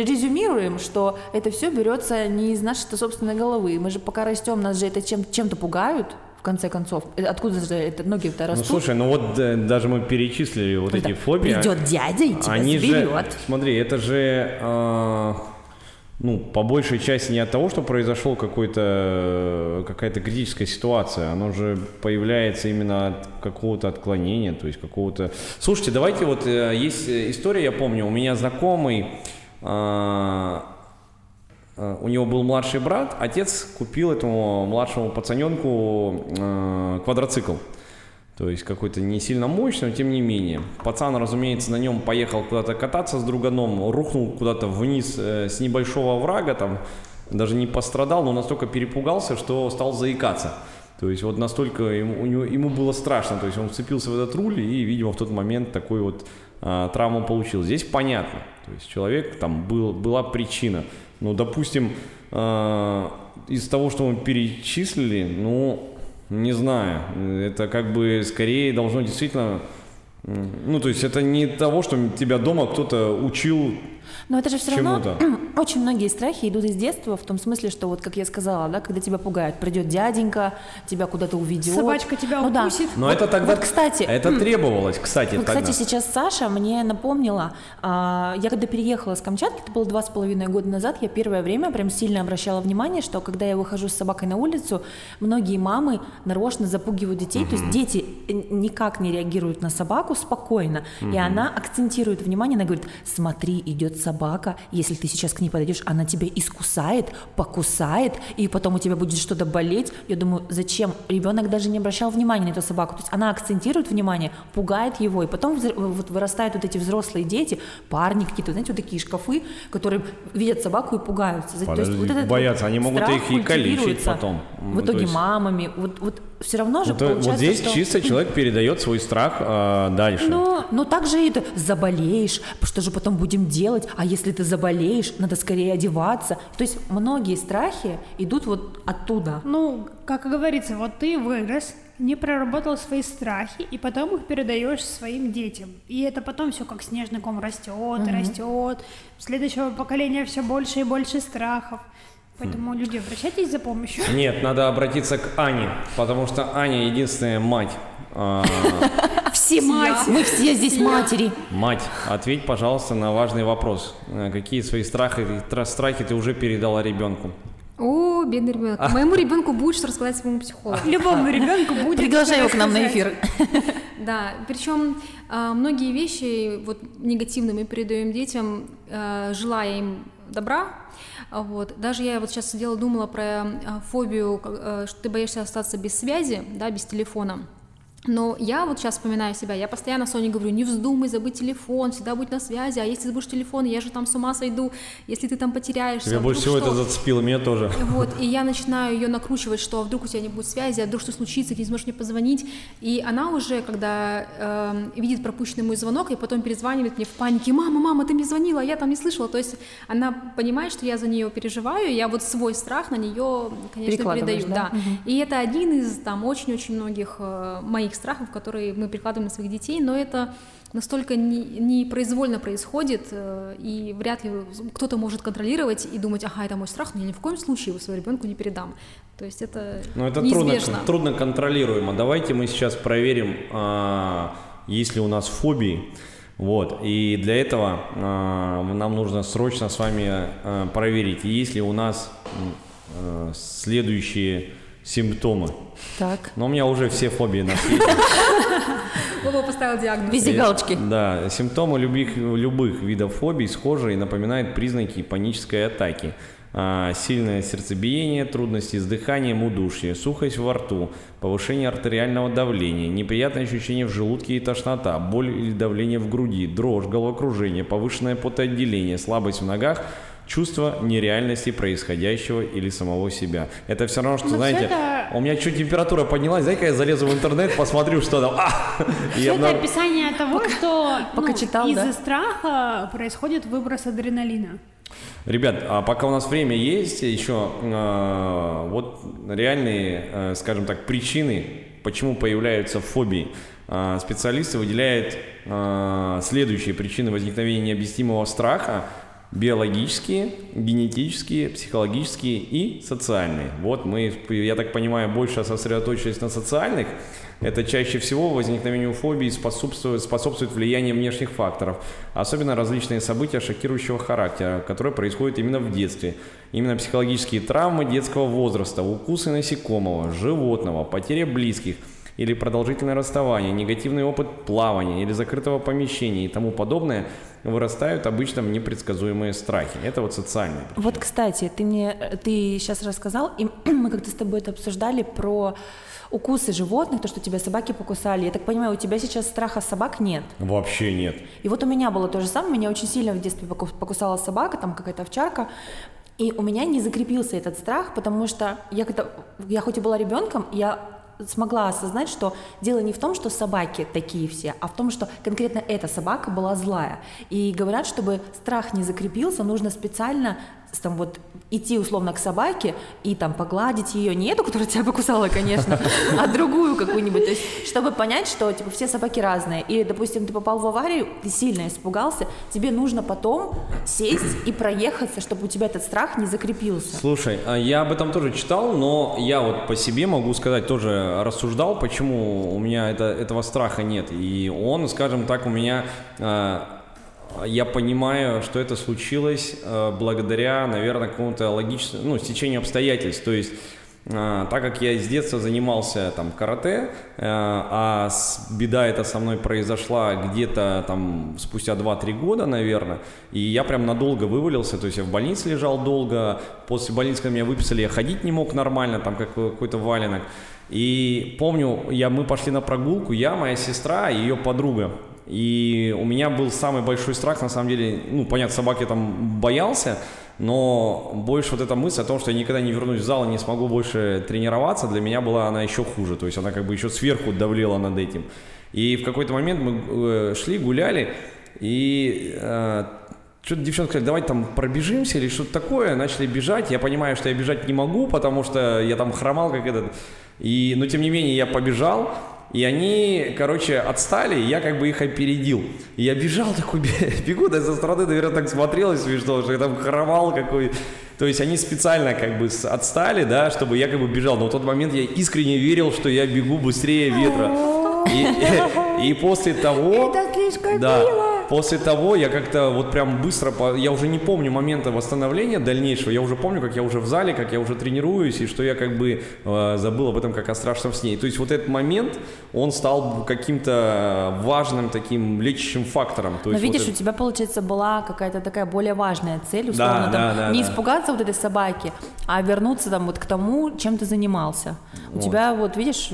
резюмируем, что это все берется не из нашей собственной головы. Мы же пока растем, нас же это чем- чем-то пугают, в конце концов. Откуда же это ноги-то Ну растут? слушай, ну вот э, даже мы перечислили вот Это эти фобии. Придет дядя и тебя Они же, заберет. смотри, это же, э, ну, по большей части не от того, что произошел какой-то, какая-то критическая ситуация, оно же появляется именно от какого-то отклонения, то есть какого-то... Слушайте, давайте вот, э, есть э, история, я помню, у меня знакомый, э, э, у него был младший брат, отец купил этому младшему пацаненку э, квадроцикл. То есть какой-то не сильно мощный, но тем не менее. Пацан, разумеется, на нем поехал куда-то кататься с друганом, рухнул куда-то вниз э, с небольшого врага, там даже не пострадал, но настолько перепугался, что стал заикаться. То есть вот настолько ему, у него- ему было страшно, то есть он вцепился в этот руль и, видимо, в тот момент такой вот а, травму получил. Здесь понятно, то есть человек, там был, была причина. Ну, допустим, а, из того, что мы перечислили, ну, не знаю, это как бы скорее должно действительно... Ну, то есть это не того, что тебя дома кто-то учил Но это же все равно *clears throat* очень многие страхи идут из детства, в том смысле, что вот, как я сказала, да, когда тебя пугают, придет дяденька, тебя куда-то уведет. Собачка тебя Ну да. укусит. Но Вот- это тогда... вот, кстати, Это требовалось, кстати, Вот, тогда. кстати, сейчас Саша мне напомнила, а, я когда переехала с Камчатки, это было два с половиной года назад, я первое время прям сильно обращала внимание, что когда я выхожу с собакой на улицу, многие мамы нарочно запугивают детей, то есть дети э, никак не реагируют на собаку спокойно, и она акцентирует внимание, она говорит, смотри, идет собака, если ты сейчас к ней подойдешь, она тебя искусает, покусает, и потом у тебя будет что-то болеть. Я думаю, зачем? Ребенок даже не обращал внимания на эту собаку. То есть она акцентирует внимание, пугает его, и потом вот вырастают вот эти взрослые дети, парни какие-то, знаете, вот такие шкафы, которые видят собаку и пугаются. За- то есть Подожди, этот боятся, они могут их и калечить потом. В итоге то есть- мамами. Вот, вот все равно же Ну, получается, вот здесь что... чисто *laughs* человек передает свой страх а, дальше. Ну, ну так же и это, заболеешь, что же потом будем делать, а если ты заболеешь, надо скорее одеваться. То есть многие страхи идут вот оттуда. Ну, как и говорится, вот ты вырос, не проработал свои страхи, и потом их передаешь своим детям. И это потом все как снежный ком растет и растет. Следующего поколения все больше и больше страхов. Поэтому люди, обращайтесь за помощью. Нет, надо обратиться к Ане, потому что Аня единственная мать. *laughs* А, Все мать, мы все здесь матери. мать, ответь, пожалуйста, на важный вопрос. А, Какие свои страхи, тра- страхи ты уже передала ребенку? О, бедный ребенок. Моему ребенку будет что рассказать своему психологу. Любому ребенку будет. Приглашай его к нам на эфир. *laughs* Да, причем а, многие вещи вот негативные мы передаем детям, а, желая им добра. А, Вот. Даже я вот сейчас сидела, думала про а, фобию, а, что ты боишься остаться без связи, да, без телефона. Но я вот сейчас вспоминаю себя, я постоянно Соне говорю, не вздумай забыть телефон, всегда будь на связи, а если забудешь телефон, я же там с ума сойду, если ты там потеряешься. Тебя больше всего что? это зацепило, меня тоже. Вот, и я начинаю ее накручивать, что а вдруг у тебя не будет связи, а вдруг что случится, ты не сможешь мне позвонить. И она уже, когда э, видит пропущенный мой звонок, и потом перезванивает мне в панике, мама, мама, ты мне звонила, а я там не слышала. То есть она понимает, что я за нее переживаю, и я вот свой страх на нее, конечно, передаю. да? Да. И это один из там очень-очень многих э, моих страхов, которые мы прикладываем на своих детей, но это настолько не- непроизвольно происходит, э, и вряд ли кто-то может контролировать и думать, ага, это мой страх, но я ни в коем случае его своему ребенку не передам. То есть это Но это трудно, неизбежно. трудно контролируемо. Давайте мы сейчас проверим, а, есть ли у нас фобии. Вот. И для этого а, нам нужно срочно с вами а, проверить, есть ли у нас а, следующие симптомы. Так. Но у меня уже все фобии на свете. *laughs* Вова поставил диагноз. Везде галочки. Да, симптомы любых, любых видов фобий схожи и напоминают признаки панической атаки. А, сильное сердцебиение, трудности с дыханием, удушье, сухость во рту, повышение артериального давления, неприятное ощущение в желудке и тошнота, боль или давление в груди, дрожь, головокружение, повышенное потоотделение, слабость в ногах, чувство нереальности происходящего или самого себя. Это все равно, что, Ну, всё знаете, это- у меня чуть температура поднялась, дай-ка я залезу в интернет, посмотрю, что там. *laughs* А! Всё это описание того, что пока ну, читал, из-за да? страха происходит выброс адреналина. Ребят, а пока у нас время есть, еще э, вот реальные, э, скажем так, причины, почему появляются фобии. Э, специалисты выделяют э, следующие причины возникновения необъяснимого страха. Биологические, генетические, психологические и социальные. Вот мы, я так понимаю, больше сосредоточились на социальных. Это чаще всего возникновению фобии способствует, способствует влияние внешних факторов, особенно различные события шокирующего характера, которые происходят именно в детстве. Именно психологические травмы детского возраста, укусы насекомого, животного, потеря близких или продолжительное расставание, негативный опыт плавания или закрытого помещения и тому подобное вырастают обычно в непредсказуемые страхи. Это вот социальные. причины. Вот, кстати, ты мне, ты сейчас рассказал, и *clears throat* мы как-то с тобой это обсуждали про укусы животных, то, что тебя собаки покусали. Я так понимаю, у тебя сейчас страха собак нет. Вообще нет. И вот у меня было то же самое, меня очень сильно в детстве поку- покусала собака, там какая-то овчарка, и у меня не закрепился этот страх, потому что я, когда, я хоть и была ребенком, я смогла осознать, что дело не в том, что собаки такие все, а в том, что конкретно эта собака была злая. И говорят, чтобы страх не закрепился, нужно специально там вот идти условно к собаке и там погладить ее, не эту, которая тебя покусала, конечно, *laughs* а другую какую-нибудь, то есть чтобы понять, что типа все собаки разные. Или, допустим, ты попал в аварию, ты сильно испугался, тебе нужно потом сесть и проехаться, чтобы у тебя этот страх не закрепился. Слушай, а я об этом тоже читал, но я вот по себе могу сказать, тоже рассуждал, почему у меня это, этого страха нет. И он, скажем так, у меня... э, я понимаю, что это случилось э, благодаря, наверное, какому-то логичному, ну, стечению обстоятельств. То есть а, так как я с детства занимался там карате, э, а беда эта со мной произошла где-то там спустя 2-3 года, наверное, и я прям надолго вывалился, то есть я в больнице лежал долго, после больницы, когда меня выписали, я ходить не мог нормально, там как какой-то валенок. И помню, я, мы пошли на прогулку, я, моя сестра и ее подруга. И у меня был самый большой страх, на самом деле, ну, понятно, собак я там боялся, но больше вот эта мысль о том, что я никогда не вернусь в зал и не смогу больше тренироваться, для меня была она еще хуже. То есть она как бы еще сверху давлела над этим. И в какой-то момент мы э, шли, гуляли, и э, что-то девчонки сказали, давай там пробежимся или что-то такое. Начали бежать. Я понимаю, что я бежать не могу, потому что я там хромал как этот. И, но тем не менее я побежал. И они, короче, отстали, и я как бы их опередил. И я бежал такой, *laughs* бегу, да со стороны, наверное, так смотрелось смешно, что я там хромал какой. То есть они специально как бы отстали, да, чтобы я как бы бежал. Но в тот момент я искренне верил, что я бегу быстрее ветра. *laughs* И, и после того... Это слишком да, мило. После того я как-то вот прям быстро, по- я уже не помню момента восстановления дальнейшего, я уже помню, как я уже в зале, как я уже тренируюсь, и что я как бы э, забыл об этом как о страшном сне. И то есть вот этот момент, он стал каким-то важным таким лечащим фактором. То Но есть вот видишь, это- у тебя, получается, была какая-то такая более важная цель, условно, Да, там, да, да, не да. испугаться вот этой собаки, а вернуться там вот к тому, чем ты занимался. У Вот. тебя вот, видишь,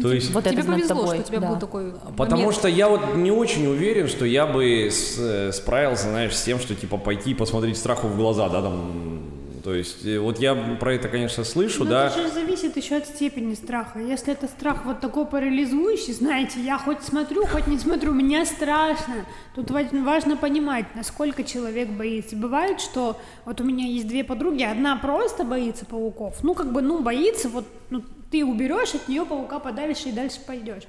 То есть Вот Тебе повезло, тобой, что у тебя да. был такой Потому момент. что я вот не очень уверен, что я бы с- э, справился, знаешь, с тем, что типа пойти и посмотреть страху в глаза, да, там. То есть, э, вот я про это, конечно, слышу, Но да. это же зависит еще от степени страха. Если это страх вот такой парализующий, знаете, я хоть смотрю, хоть не смотрю, мне страшно. Тут ва- важно понимать, насколько человек боится. Бывает, что вот у меня есть две подруги, одна просто боится пауков, ну как бы, ну боится, вот ну, ты уберешь от нее паука подальше и дальше пойдешь.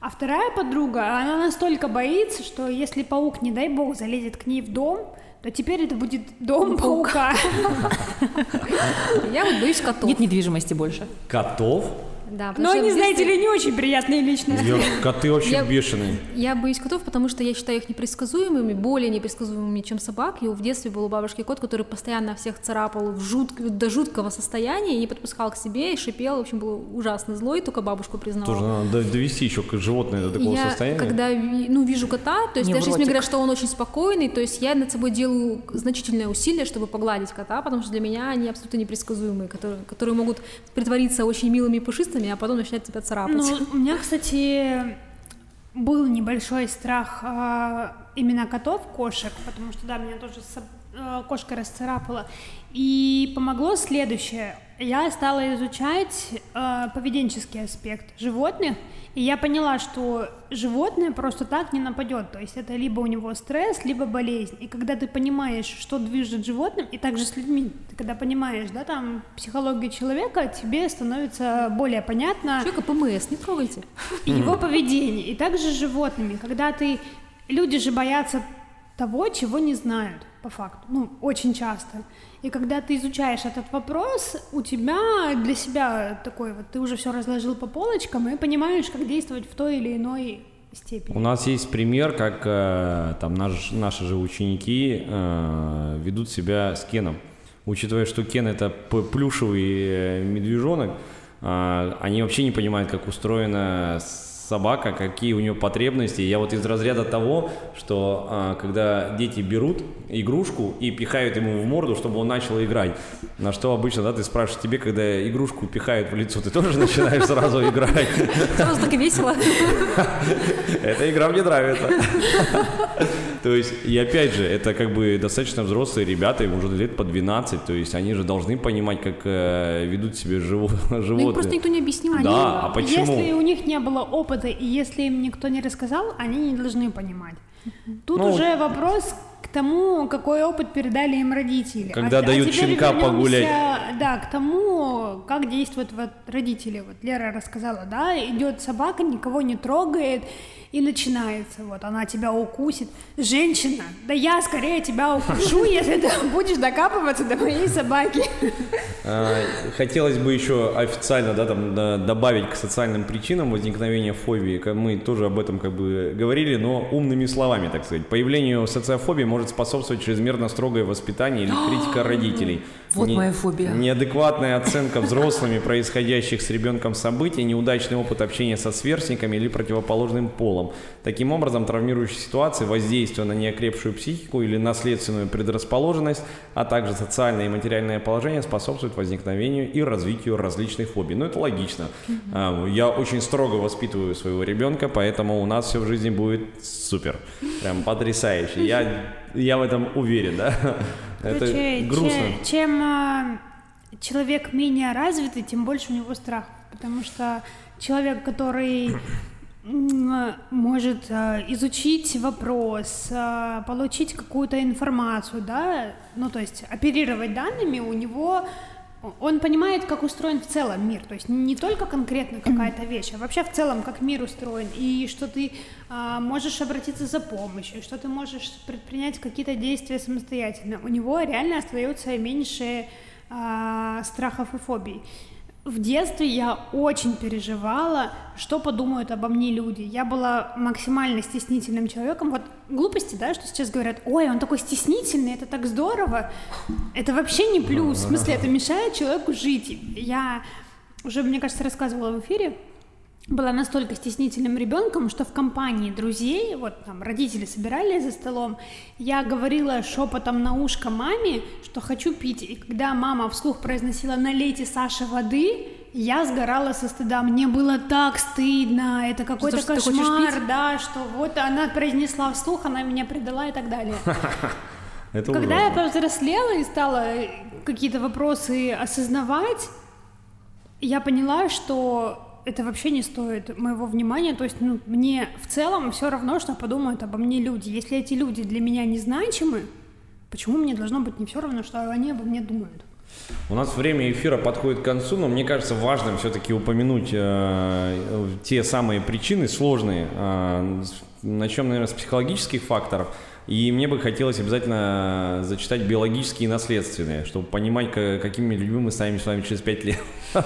А вторая подруга, она настолько боится, что если паук, не дай бог, залезет к ней в дом, то теперь это будет дом паука. *laughs* Я вот боюсь котов. Нет недвижимости больше. Котов? Да, Но что они, знаете ли, не очень приятные личности. Я- коты вообще Я- бешеные. Я боюсь котов, потому что я считаю их непредсказуемыми, более непредсказуемыми, чем собак. И в детстве был у бабушки кот, который постоянно всех царапал в жутк- до жуткого состояния и не подпускал к себе, и шипел. В общем, был ужасно злой, только бабушку признавал. Тоже надо до- довести еще к животное до такого я, состояния. когда ну, вижу кота, то есть даже если мне Невротик. говорят, что он очень спокойный, то есть я над собой делаю значительное усилие, чтобы погладить кота, потому что для меня они абсолютно непредсказуемые, которые, которые могут притвориться очень милыми и пушистыми, а потом начинать тебя царапать. Ну, у меня, кстати, был небольшой страх а, именно котов, кошек, потому что, да, меня тоже со- а, кошка расцарапала. И помогло следующее. Я стала изучать а, поведенческий аспект животных, и я поняла, что животное просто так не нападет. То есть это либо у него стресс, либо болезнь. И когда ты понимаешь, что движет животным, и также с людьми, ты когда понимаешь, да, там, психологию человека, тебе становится более понятно Человека ПМС, не трогайте. его поведение. И также с животными, когда ты... Люди же боятся того, чего не знают, по факту. Ну, очень часто. И когда ты изучаешь этот вопрос, у тебя для себя такой вот, ты уже все разложил по полочкам и понимаешь, как действовать в той или иной степени. У нас есть пример, как э, там наш- наши же ученики э, ведут себя с Кеном. Учитывая, что Кен это плюшевый э, медвежонок, они вообще не понимают, как устроена собака, какие у нее потребности. Я вот из разряда того, что э, когда дети берут игрушку и пихают ему в морду, чтобы он начал играть. На что обычно, да, ты спрашиваешь тебе, когда игрушку пихают в лицо, ты тоже начинаешь сразу играть. Сразу так и весело. *laughs* Эта игра мне нравится. То есть, и опять же, это как бы достаточно взрослые ребята, им уже лет по 12, то есть они же должны понимать, как э, ведут себя живо- *laughs* Ну, им просто животные. никто не объяснил. Они- Да, а почему? Если у них не было опыта, и если им никто не рассказал, они не должны понимать. Тут Ну, уже вопрос к тому, какой опыт передали им родители. Когда А- а дают теперь щенка погулять. Да, к тому, как действуют вот родители. Вот Лера рассказала, да, идет собака, никого не трогает, и начинается, вот, она тебя укусит. Женщина, да я скорее тебя укушу, *laughs* если ты будешь докапываться до моей собаки. А, Хотелось бы еще официально да, там, добавить к социальным причинам возникновения фобии. Мы тоже об этом как бы говорили, но умными словами, так сказать. Появлению социофобии может способствовать чрезмерно строгое воспитание или *gasps* критика родителей. Вот моя фобия. Неадекватная оценка взрослыми происходящих с ребенком событий, неудачный опыт общения со сверстниками или противоположным полом. Таким образом, травмирующие ситуации, воздействие на неокрепшую психику или наследственную предрасположенность, а также социальное и материальное положение способствуют возникновению и развитию различных фобий. Ну, это логично. А, Я очень строго воспитываю своего ребенка, поэтому у нас все в жизни будет супер. Прям потрясающе. Я, я в этом уверен, да? Это Короче, грустно. че- чем а, человек менее развитый, тем больше у него страх. Потому что человек, который может а, изучить вопрос, а, получить какую-то информацию, да, ну то есть оперировать данными, у него он понимает, как устроен в целом мир, то есть не только конкретно какая-то вещь, а вообще в целом, как мир устроен, и что ты а, можешь обратиться за помощью, что ты можешь предпринять какие-то действия самостоятельно. У него реально остается меньше а, страхов и фобий. В детстве я очень переживала, что подумают обо мне люди. Я была максимально стеснительным человеком. Вот глупости, да, что сейчас говорят, ой, он такой стеснительный, это так здорово. Это вообще не плюс. В смысле, это мешает человеку жить. Я уже, мне кажется, рассказывала в эфире, была настолько стеснительным ребенком, что в компании друзей, вот там родители собирались за столом, я говорила шепотом на ушко маме, что хочу пить. И когда мама вслух произносила «налейте Саше воды», я сгорала со стыда. Мне было так стыдно, это какой-то Что, что кошмар, пить? да, что вот она произнесла вслух, она меня предала и так далее. *laughs* Это Когда я ужасно. повзрослела и стала какие-то вопросы осознавать, я поняла, что это вообще не стоит моего внимания. То есть, ну, мне в целом все равно, что подумают обо мне люди. Если эти люди для меня незначимы, почему мне должно быть не все равно, что они обо мне думают? У нас время эфира подходит к концу, но мне кажется важным все-таки упомянуть э, те самые причины сложные. Э, начнем, наверное, с психологических факторов. И мне бы хотелось обязательно зачитать биологические и наследственные, чтобы понимать, ка- какими людьми мы станем с вами через пять лет. *laughs*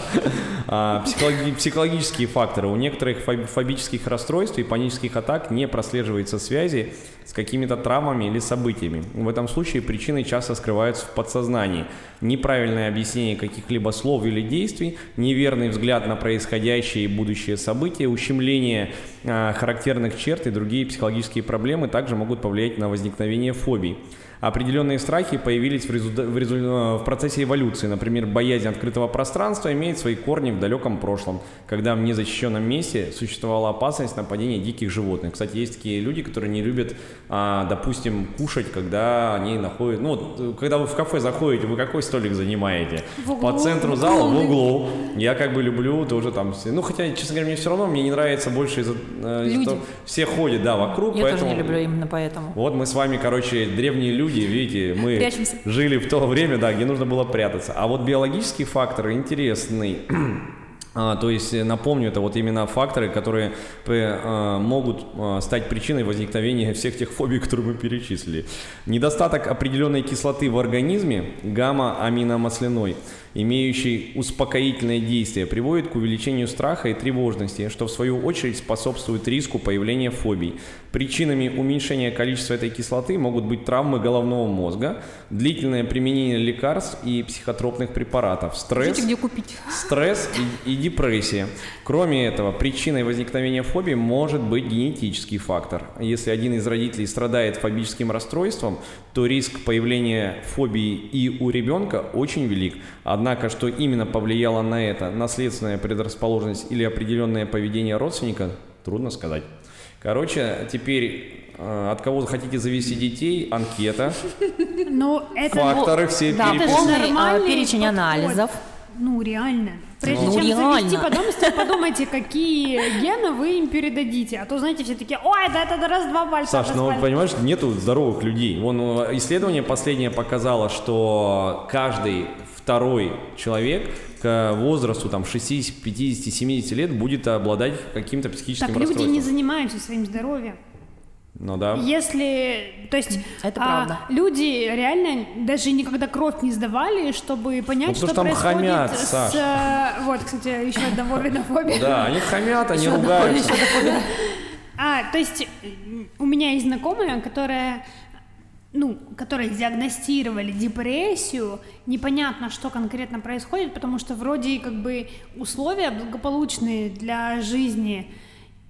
А, психологи- Психологические факторы. У некоторых фоб- фобических расстройств и панических атак не прослеживается связи с какими-то травмами или событиями. В этом случае причины часто скрываются в подсознании. Неправильное объяснение каких-либо слов или действий, неверный взгляд на происходящее и будущее события, ущемление характерных черт и другие психологические проблемы также могут повлиять на возникновение фобий. Определенные страхи появились в, результа- в резуль- в процессе эволюции. Например, боязнь открытого пространства имеет свои корни в далеком прошлом, когда в незащищенном месте существовала опасность нападения диких животных. Кстати, есть такие люди, которые не любят, допустим, кушать, когда они находят... Ну, вот, когда вы в кафе заходите, вы какой столик занимаете? В углу, По центру зала, в углу. Я как бы люблю тоже там... Ну, хотя, честно говоря, мне все равно, мне не нравится больше из-за... э, того- Все ходят, да, вокруг, Я поэтому... тоже не люблю именно поэтому. Вот мы с вами, короче, древние люди, видите, мы Прячемся. жили в то время, да, где нужно было прятаться. А вот биологический фактор интересный. А, то есть, э, напомню, это вот именно факторы, которые э, могут э, стать причиной возникновения всех тех фобий, *laughs* которые мы перечислили. Недостаток определенной кислоты в организме, гамма-аминомасляной, имеющий успокоительное действие, приводит к увеличению страха и тревожности, что в свою очередь способствует риску появления фобий. Причинами уменьшения количества этой кислоты могут быть травмы головного мозга, длительное применение лекарств и психотропных препаратов, стресс, где купить? стресс и, и депрессия. Кроме этого, причиной возникновения фобии может быть генетический фактор. Если один из родителей страдает фобическим расстройством, то риск появления фобии и у ребенка очень велик. Однако, что именно повлияло на это, наследственная предрасположенность или определенное поведение родственника, трудно сказать. Короче, теперь э, от кого хотите завести детей, анкета, Но это... факторы все Да, же полный, а, перечень подход. анализов. Ну, реально. Прежде Ну, чем завести реально. потомство, подумайте, какие гены вы им передадите. А то, знаете, все такие, ой, да это раз-два пальца. Саш, ну распали». понимаешь, нету здоровых людей. Вон э, исследование последнее показало, что каждый второй человек к возрасту там 60, 50, 70 лет будет обладать каким-то психическим Так люди расстройством. не занимаются своим здоровьем. Ну да. Если, то есть, Это а, правда. люди реально даже никогда кровь не сдавали, чтобы понять, Ну, что что там происходит хамят, с... Саш. э, Вот, кстати, еще одна вовинофобия. Да, они хамят, они ругаются. А, то есть у меня есть знакомая, которая, ну, которой диагностировали депрессию, непонятно, что конкретно происходит, потому что вроде как бы условия благополучные для жизни,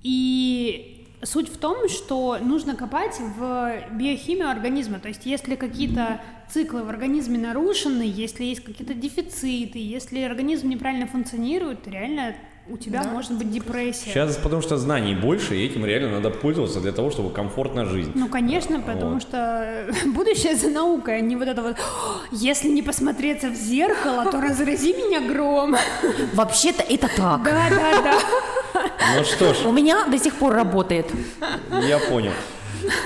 и суть в том, что нужно копать в биохимию организма, то есть если какие-то циклы в организме нарушены, если есть какие-то дефициты, если организм неправильно функционирует, реально у тебя может быть депрессия. Сейчас потому что знаний больше, и этим реально надо пользоваться для того, чтобы комфортно жить. Ну, конечно, потому Вот. что *laughs* будущее за наукой, а не вот это вот «О, «если не посмотреться в зеркало, то разрази меня гром». *laughs* Вообще-то это так. Да, да, да. Ну что ж, У меня до сих пор работает. Я понял.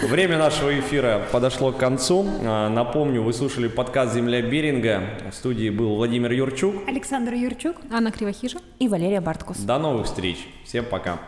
Время нашего эфира подошло к концу. А, Напомню, вы слушали подкаст «Земля Беринга». В студии был Владимир Юрчук. Александр Юрчук. Анна Кривохижа. И Валерия Барткус. До новых встреч. Всем пока.